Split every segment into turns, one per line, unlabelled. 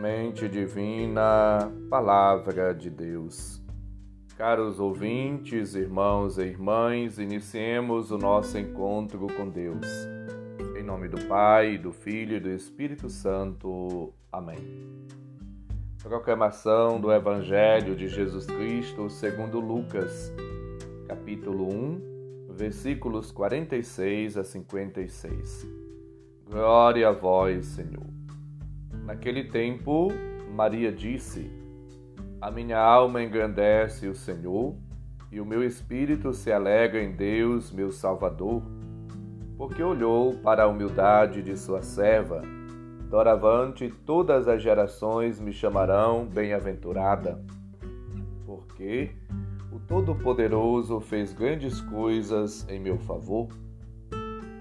Semente Divina, Palavra de Deus. Caros ouvintes, irmãos e irmãs, iniciemos o nosso encontro com Deus. Em nome do Pai, do Filho e do Espírito Santo. Amém. Proclamação do Evangelho de Jesus Cristo segundo Lucas, capítulo 1, versículos 46 a 56. Glória a vós, Senhor. Naquele tempo, Maria disse: A minha alma engrandece o Senhor, e o meu espírito se alegra em Deus, meu Salvador, porque olhou para a humildade de sua serva. Doravante todas as gerações me chamarão bem-aventurada, porque o Todo-Poderoso fez grandes coisas em meu favor.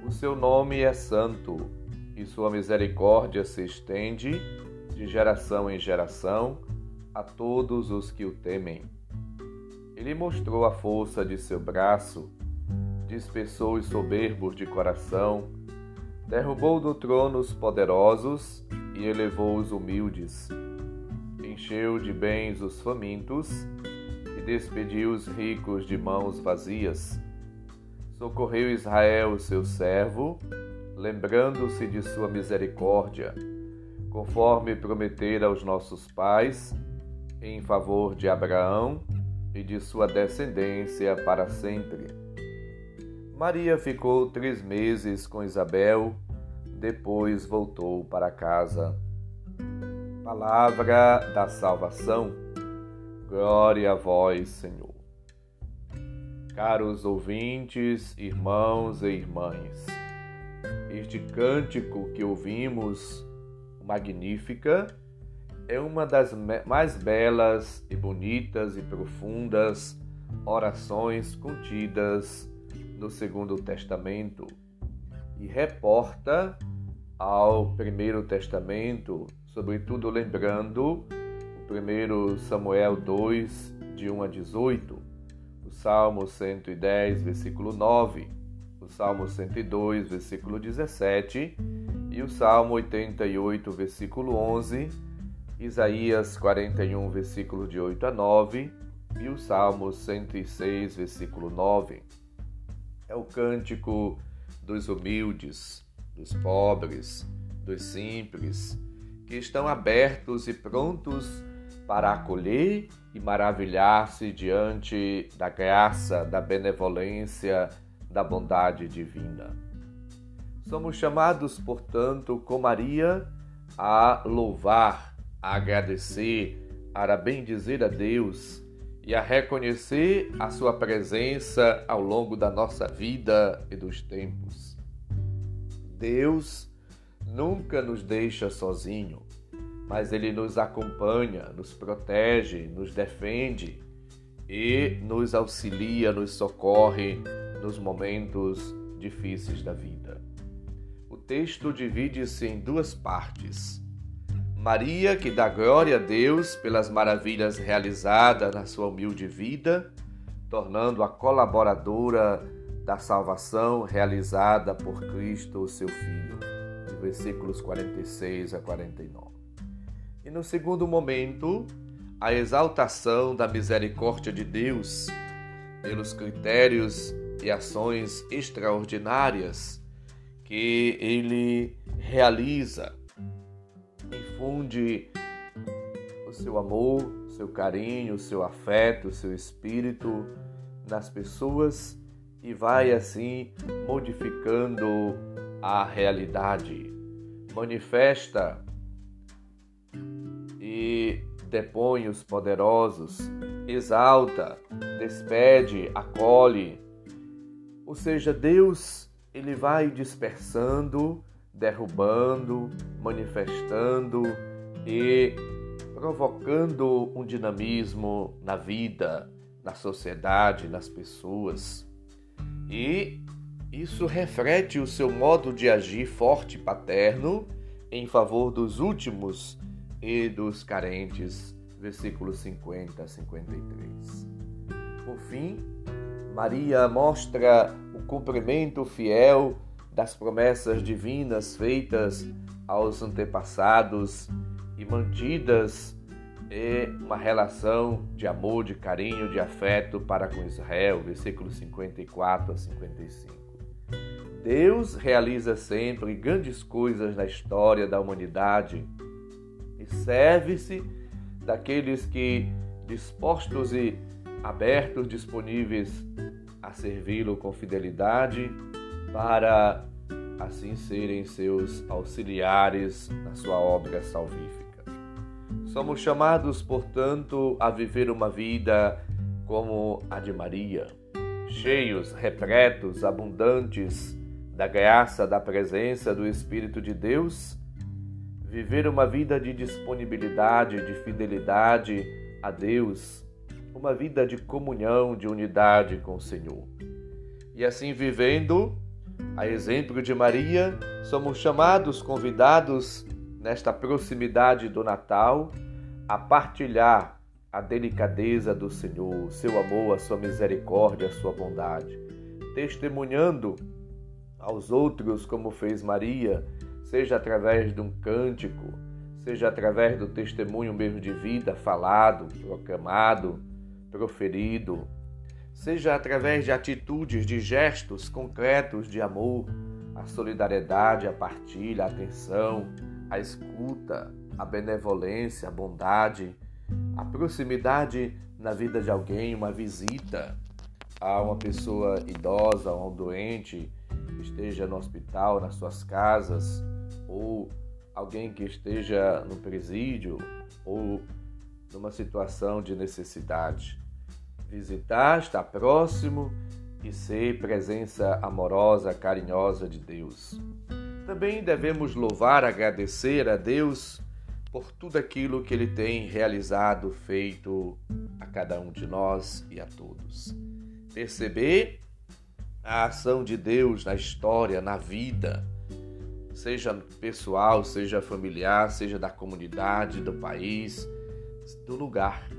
O seu nome é santo e sua misericórdia se estende de geração em geração a todos os que o temem. Ele mostrou a força de seu braço, dispersou os soberbos de coração, derrubou do trono os poderosos e elevou os humildes. Encheu de bens os famintos e despediu os ricos de mãos vazias. Socorreu Israel, seu servo, lembrando-se de sua misericórdia, conforme prometera aos nossos pais, em favor de Abraão e de sua descendência para sempre. Maria ficou três meses com Isabel, depois voltou para casa. Palavra da salvação. Glória a vós, Senhor. Caros ouvintes, irmãos e irmãs, este cântico que ouvimos, Magnífica, é uma das mais belas e bonitas e profundas orações contidas no Segundo Testamento e reporta ao Primeiro Testamento, sobretudo lembrando o primeiro Samuel 2, de 1 a 18, o Salmo 110, versículo 9 o Salmo 102, versículo 17, e o Salmo 88, versículo 11, Isaías 41, versículo de 8 a 9, e o Salmo 106, versículo 9. É o cântico dos humildes, dos pobres, dos simples, que estão abertos e prontos para acolher e maravilhar-se diante da graça, da benevolência, da bondade divina. Somos chamados, portanto, com Maria, a louvar, a agradecer, a bendizer a Deus e a reconhecer a sua presença ao longo da nossa vida e dos tempos. Deus nunca nos deixa sozinho, mas ele nos acompanha, nos protege, nos defende e nos auxilia, nos socorre nos momentos difíceis da vida. O texto divide-se em duas partes. Maria, que dá glória a Deus pelas maravilhas realizadas na sua humilde vida, tornando-a colaboradora da salvação realizada por Cristo, seu Filho, versículos 46 a 49. E no segundo momento, a exaltação da misericórdia de Deus pelos critérios e ações extraordinárias que ele realiza. Infunde o seu amor, o seu carinho, o seu afeto, o seu espírito nas pessoas e vai assim modificando a realidade. Manifesta e depõe os poderosos, exalta, despede, acolhe, ou seja, Deus ele vai dispersando, derrubando, manifestando e provocando um dinamismo na vida, na sociedade, nas pessoas. E isso reflete o seu modo de agir forte e paterno em favor dos últimos e dos carentes. Versículos 50 a 53. Por fim, Maria mostra o cumprimento fiel das promessas divinas feitas aos antepassados e mantidas em uma relação de amor, de carinho, de afeto para com Israel, versículos 54 a 55. Deus realiza sempre grandes coisas na história da humanidade e serve-se daqueles que, dispostos e abertos, disponíveis a servi-lo com fidelidade, para assim serem seus auxiliares na sua obra salvífica. Somos chamados, portanto, a viver uma vida como a de Maria, cheios, repletos, abundantes da graça, da presença do Espírito de Deus, viver uma vida de disponibilidade, de fidelidade a Deus, uma vida de comunhão, de unidade com o Senhor. E assim vivendo, a exemplo de Maria, somos chamados, convidados nesta proximidade do Natal a partilhar a delicadeza do Senhor, o seu amor, a sua misericórdia, a sua bondade, testemunhando aos outros como fez Maria, seja através de um cântico, seja através do testemunho mesmo de vida falado, proclamado, proferido, seja através de atitudes, de gestos concretos de amor, a solidariedade, a partilha, a atenção, a escuta, a benevolência, a bondade, a proximidade na vida de alguém, uma visita a uma pessoa idosa, a um doente, que esteja no hospital, nas suas casas, ou alguém que esteja no presídio, ou numa situação de necessidade visitar, estar próximo e ser presença amorosa, carinhosa de Deus. Também devemos louvar, agradecer a Deus por tudo aquilo que Ele tem realizado, feito a cada um de nós e a todos. Perceber a ação de Deus na história, na vida, seja pessoal, seja familiar, seja da comunidade, do país, do lugar.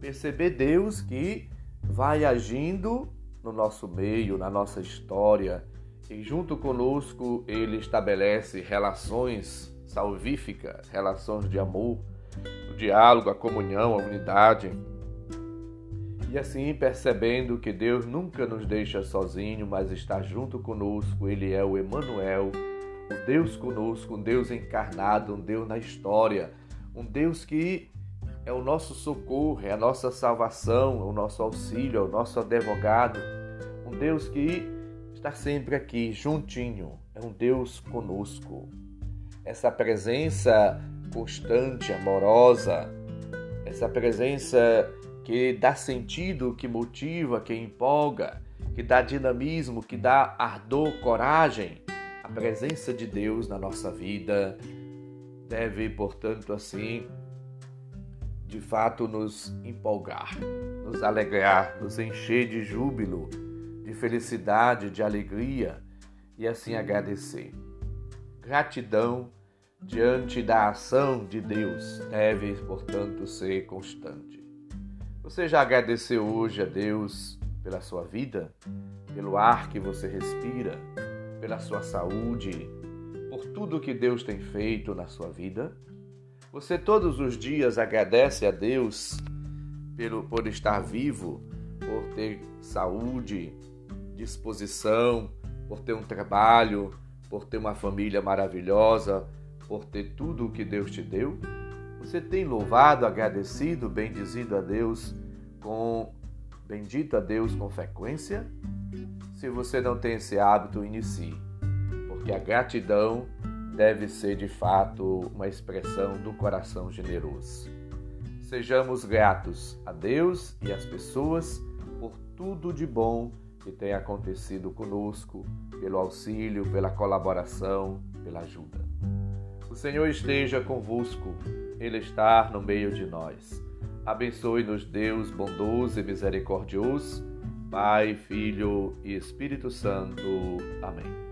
Perceber Deus que vai agindo no nosso meio, na nossa história, e junto conosco ele estabelece relações salvíficas, relações de amor, o diálogo, a comunhão, a unidade. E assim percebendo que Deus nunca nos deixa sozinho, mas está junto conosco, ele é o Emanuel, o Deus conosco, um Deus encarnado, um Deus na história, um Deus que é o nosso socorro, é a nossa salvação, é o nosso auxílio, é o nosso advogado. Um Deus que está sempre aqui, juntinho, é um Deus conosco. Essa presença constante, amorosa, essa presença que dá sentido, que motiva, que empolga, que dá dinamismo, que dá ardor, coragem. A presença de Deus na nossa vida deve, portanto, assim, de fato nos empolgar, nos alegrar, nos encher de júbilo, de felicidade, de alegria e assim agradecer. Gratidão diante da ação de Deus deve, portanto, ser constante. Você já agradeceu hoje a Deus pela sua vida, pelo ar que você respira, pela sua saúde, por tudo que Deus tem feito na sua vida? Você todos os dias agradece a Deus pelo, por estar vivo, por ter saúde, disposição, por ter um trabalho, por ter uma família maravilhosa, por ter tudo o que Deus te deu? Você tem louvado, agradecido, bendizido a Deus com bendito a Deus com frequência? Se você não tem esse hábito, inicie, porque a gratidão deve ser de fato uma expressão do coração generoso. Sejamos gratos a Deus e às pessoas por tudo de bom que tem acontecido conosco, pelo auxílio, pela colaboração, pela ajuda. O Senhor esteja convosco, Ele está no meio de nós. Abençoe-nos, Deus bondoso e misericordioso, Pai, Filho e Espírito Santo. Amém